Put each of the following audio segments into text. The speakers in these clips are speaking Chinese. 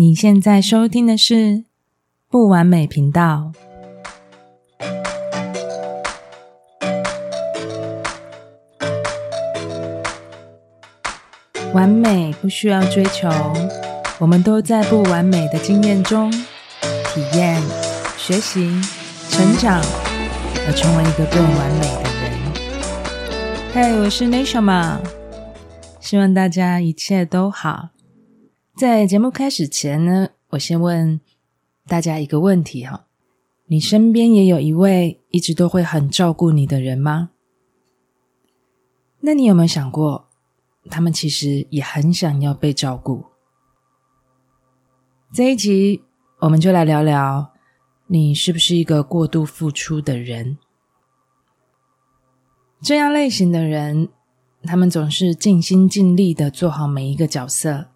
你现在收听的是不完美频道。完美不需要追求，我们都在不完美的经验中体验、学习、成长，而成为一个更完美的人。嘿，我是 nishama 希望大家一切都好。在节目开始前呢，我先问大家一个问题哈：你身边也有一位一直都会很照顾你的人吗？那你有没有想过，他们其实也很想要被照顾？这一集我们就来聊聊，你是不是一个过度付出的人？这样类型的人，他们总是尽心尽力的做好每一个角色。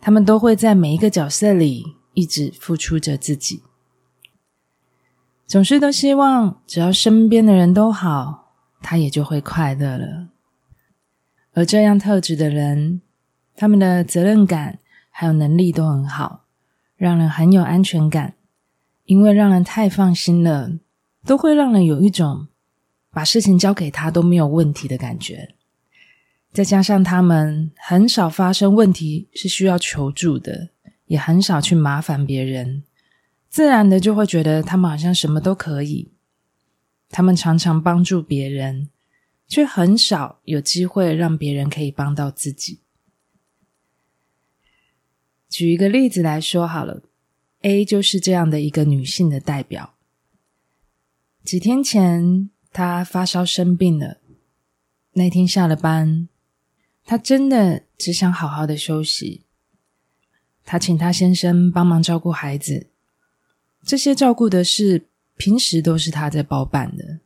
他们都会在每一个角色里一直付出着自己，总是都希望只要身边的人都好，他也就会快乐了。而这样特质的人，他们的责任感还有能力都很好，让人很有安全感，因为让人太放心了，都会让人有一种把事情交给他都没有问题的感觉。再加上他们很少发生问题是需要求助的，也很少去麻烦别人，自然的就会觉得他们好像什么都可以。他们常常帮助别人，却很少有机会让别人可以帮到自己。举一个例子来说好了，A 就是这样的一个女性的代表。几天前，她发烧生病了，那天下了班。她真的只想好好的休息。她请她先生帮忙照顾孩子，这些照顾的事平时都是她在包办的。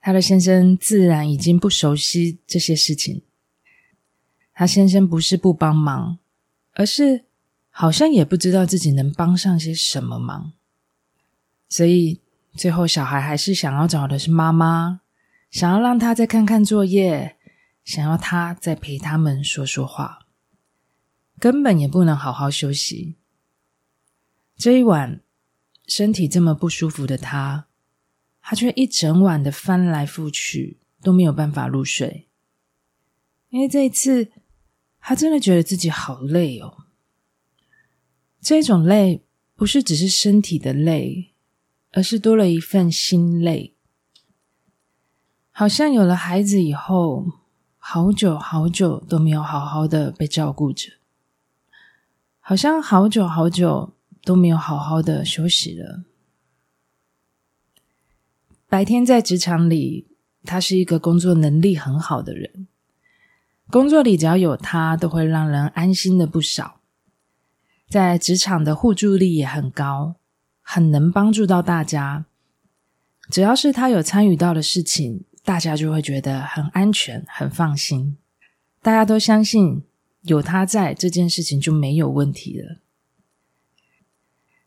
她的先生自然已经不熟悉这些事情。她先生不是不帮忙，而是好像也不知道自己能帮上些什么忙。所以最后小孩还是想要找的是妈妈，想要让他再看看作业。想要他再陪他们说说话，根本也不能好好休息。这一晚，身体这么不舒服的他，他却一整晚的翻来覆去都没有办法入睡，因为这一次，他真的觉得自己好累哦。这种累不是只是身体的累，而是多了一份心累，好像有了孩子以后。好久好久都没有好好的被照顾着，好像好久好久都没有好好的休息了。白天在职场里，他是一个工作能力很好的人，工作里只要有他，都会让人安心的不少。在职场的互助力也很高，很能帮助到大家。只要是他有参与到的事情，大家就会觉得很安全、很放心，大家都相信有他在，这件事情就没有问题了。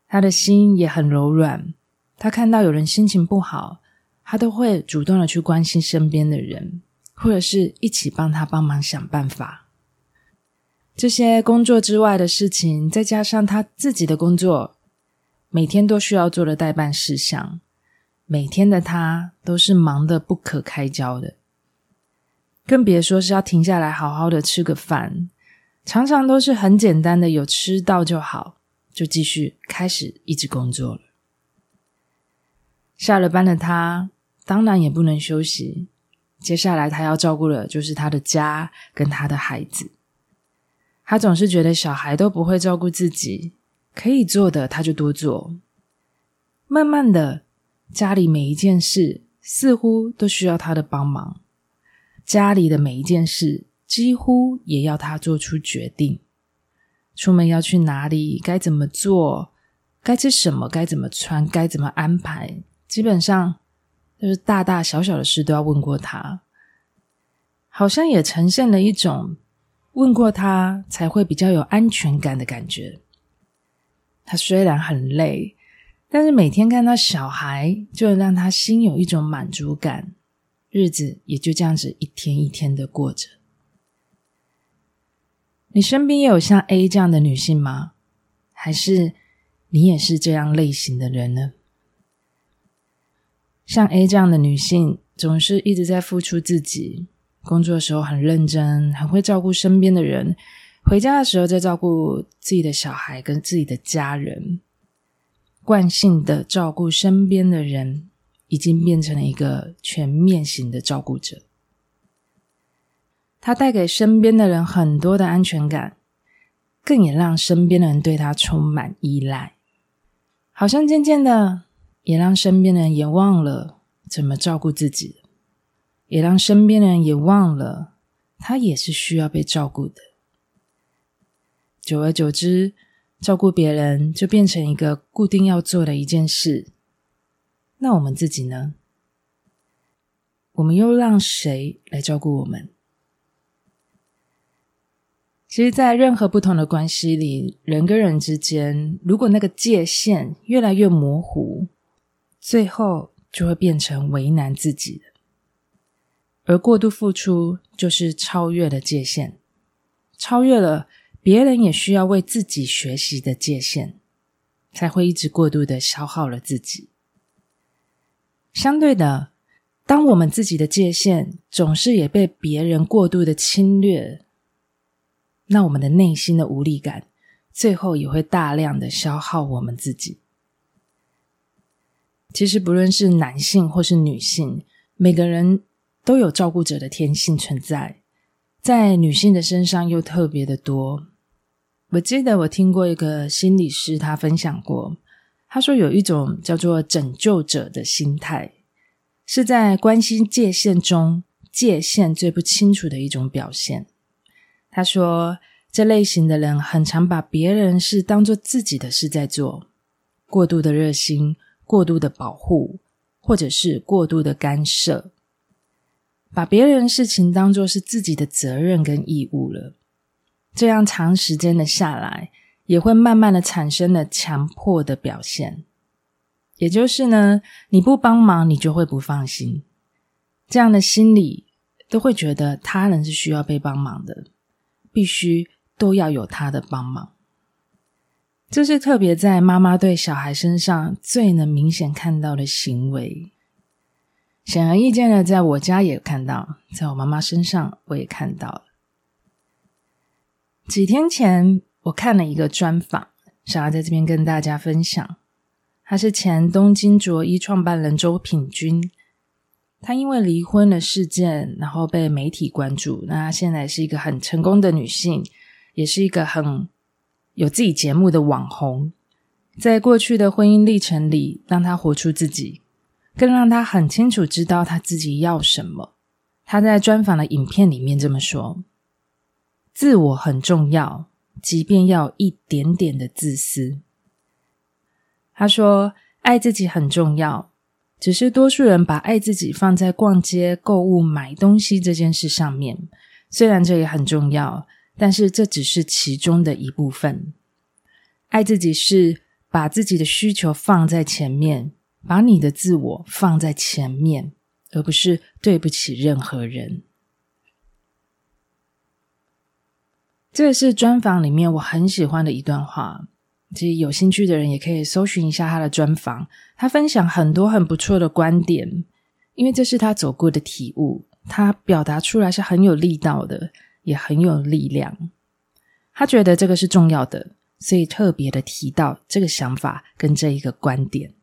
他的心也很柔软，他看到有人心情不好，他都会主动的去关心身边的人，或者是一起帮他帮忙想办法。这些工作之外的事情，再加上他自己的工作，每天都需要做的代办事项。每天的他都是忙得不可开交的，更别说是要停下来好好的吃个饭，常常都是很简单的，有吃到就好，就继续开始一直工作了。下了班的他当然也不能休息，接下来他要照顾的就是他的家跟他的孩子。他总是觉得小孩都不会照顾自己，可以做的他就多做，慢慢的。家里每一件事似乎都需要他的帮忙，家里的每一件事几乎也要他做出决定。出门要去哪里，该怎么做，该吃什么，该怎么穿，该怎么安排，基本上就是大大小小的事都要问过他。好像也呈现了一种问过他才会比较有安全感的感觉。他虽然很累。但是每天看到小孩，就让他心有一种满足感，日子也就这样子一天一天的过着。你身边也有像 A 这样的女性吗？还是你也是这样类型的人呢？像 A 这样的女性，总是一直在付出自己，工作的时候很认真，很会照顾身边的人，回家的时候再照顾自己的小孩跟自己的家人，惯性的照顾身边的人，已经变成了一个全面型的照顾者。他带给身边的人很多的安全感，更也让身边的人对他充满依赖，好像渐渐的。也让身边的人也忘了怎么照顾自己，也让身边的人也忘了他也是需要被照顾的。久而久之，照顾别人就变成一个固定要做的一件事。那我们自己呢？我们又让谁来照顾我们？其实，在任何不同的关系里，人跟人之间，如果那个界限越来越模糊，最后就会变成为难自己，而过度付出就是超越了界限，超越了别人也需要为自己学习的界限，才会一直过度的消耗了自己。相对的，当我们自己的界限总是也被别人过度的侵略，那我们的内心的无力感，最后也会大量的消耗我们自己。其实，不论是男性或是女性，每个人都有照顾者的天性存在，在女性的身上又特别的多。我记得我听过一个心理师，他分享过，他说有一种叫做拯救者的心态，是在关心界限中界限最不清楚的一种表现。他说，这类型的人很常把别人事当做自己的事在做，过度的热心。过度的保护，或者是过度的干涉，把别人事情当作是自己的责任跟义务了。这样长时间的下来，也会慢慢的产生了强迫的表现。也就是呢，你不帮忙，你就会不放心。这样的心理都会觉得他人是需要被帮忙的，必须都要有他的帮忙。这是特别在妈妈对小孩身上最能明显看到的行为。显而易见的，在我家也看到，在我妈妈身上我也看到了。几天前，我看了一个专访，想要在这边跟大家分享。他是前东京卓一创办人周品君，她因为离婚的事件，然后被媒体关注。那她现在是一个很成功的女性，也是一个很。有自己节目的网红，在过去的婚姻历程里，让他活出自己，更让他很清楚知道他自己要什么。他在专访的影片里面这么说：“自我很重要，即便要一点点的自私。”他说：“爱自己很重要，只是多数人把爱自己放在逛街、购物、买东西这件事上面，虽然这也很重要。”但是这只是其中的一部分。爱自己是把自己的需求放在前面，把你的自我放在前面，而不是对不起任何人。这是专访里面我很喜欢的一段话。其实有兴趣的人也可以搜寻一下他的专访，他分享很多很不错的观点，因为这是他走过的体悟，他表达出来是很有力道的。也很有力量，他觉得这个是重要的，所以特别的提到这个想法跟这一个观点。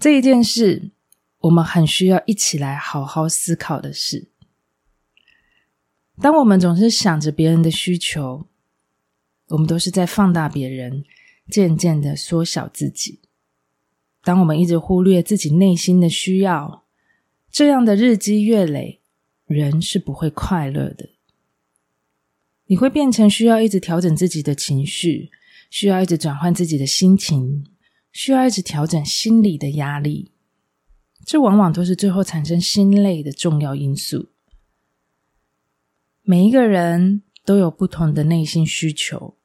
这一件事，我们很需要一起来好好思考的事。当我们总是想着别人的需求，我们都是在放大别人，渐渐的缩小自己。当我们一直忽略自己内心的需要，这样的日积月累。人是不会快乐的，你会变成需要一直调整自己的情绪，需要一直转换自己的心情，需要一直调整心理的压力，这往往都是最后产生心累的重要因素。每一个人都有不同的内心需求，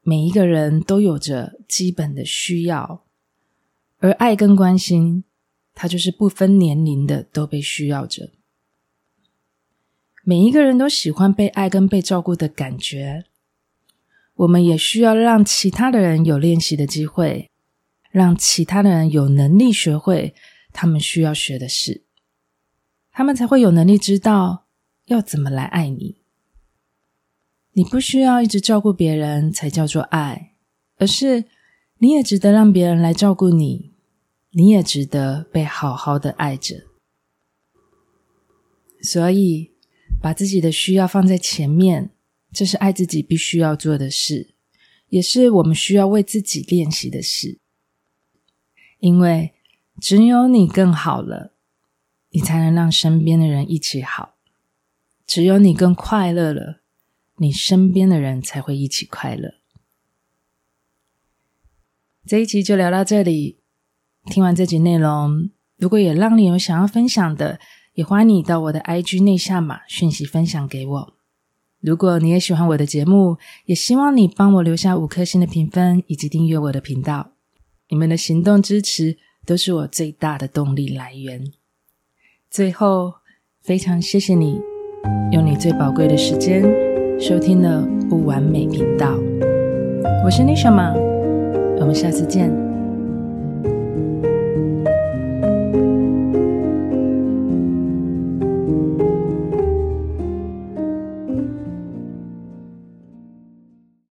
每一个人都有着基本的需要，而爱跟关心，它就是不分年龄的都被需要着。每一个人都喜欢被爱跟被照顾的感觉。我们也需要让其他的人有练习的机会，让其他的人有能力学会他们需要学的事，他们才会有能力知道要怎么来爱你。你不需要一直照顾别人才叫做爱，而是你也值得让别人来照顾你，你也值得被好好的爱着。所以，把自己的需要放在前面。这是爱自己必须要做的事，也是我们需要为自己练习的事。因为只有你更好了，你才能让身边的人一起好；只有你更快乐了，你身边的人才会一起快乐。这一集就聊到这里。听完这集内容，如果也让你有想要分享的，也欢迎你到我的 IG 内下码讯息分享给我。如果你也喜欢我的节目，也希望你帮我留下五颗星的评分，以及订阅我的频道。你们的行动支持都是我最大的动力来源。最后，非常谢谢你用你最宝贵的时间收听了不完美频道。我是 Nishima，我们下次见。